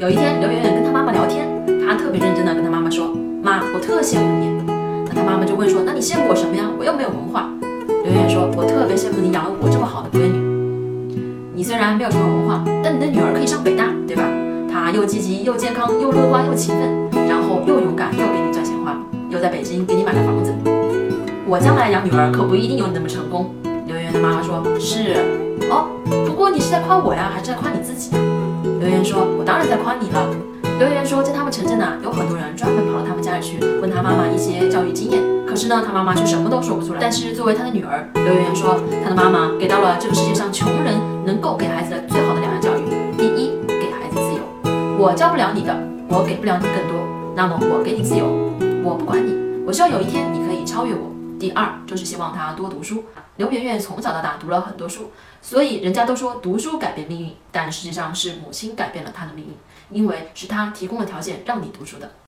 有一天，刘媛媛跟她妈妈聊天，她特别认真的跟她妈妈说：“妈，我特羡慕你。”那她妈妈就问说：“那你羡慕我什么呀？我又没有文化。”刘媛媛说：“我特别羡慕你养了我这么好的闺女。你虽然没有什么文化，但你的女儿可以上北大，对吧？她又积极又健康又乐观又勤奋，然后又勇敢又给你赚钱花，又在北京给你买了房子。我将来养女儿可不一定有你那么成功。”刘媛媛的妈妈说：“是哦，不过你是在夸我呀，还是在夸你自己？”刘媛说：“我当然在夸你了。”刘媛媛说：“在他们城镇呢，有很多人专门跑到他们家里去问他妈妈一些教育经验，可是呢，他妈妈却什么都说不出来。但是作为他的女儿，刘媛说，他的妈妈给到了这个世界上穷人能够给孩子的最好的两样教育：第一，给孩子自由。我教不了你的，我给不了你更多，那么我给你自由，我不管你，我希望有一天你可以超越我。第二，就是希望他多读书。刘媛媛从小到大读了很多书。”所以人家都说读书改变命运，但实际上是母亲改变了她的命运，因为是她提供了条件让你读书的。